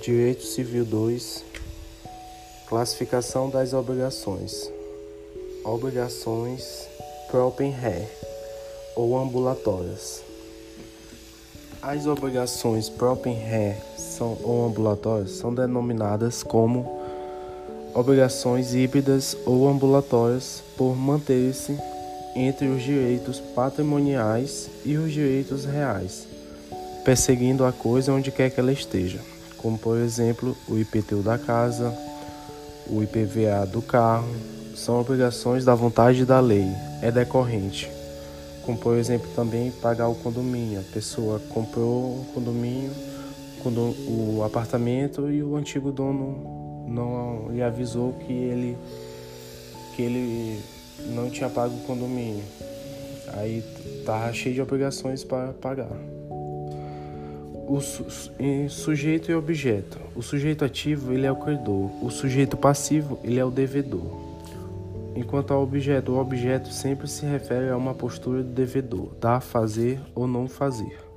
Direito Civil 2 Classificação das obrigações. Obrigações Propen Ré ou ambulatórias. As obrigações Propen Ré são, ou ambulatórias são denominadas como obrigações híbridas ou ambulatórias por manter-se entre os direitos patrimoniais e os direitos reais, perseguindo a coisa onde quer que ela esteja como por exemplo o IPTU da casa, o IPVA do carro, são obrigações da vontade da lei, é decorrente. Como por exemplo também pagar o condomínio. A pessoa comprou um condomínio, o apartamento e o antigo dono não lhe avisou que ele que ele não tinha pago o condomínio. Aí tava cheio de obrigações para pagar o su sujeito e objeto. O sujeito ativo ele é o credor, o sujeito passivo ele é o devedor. Enquanto ao objeto, o objeto sempre se refere a uma postura do devedor, dar, fazer ou não fazer.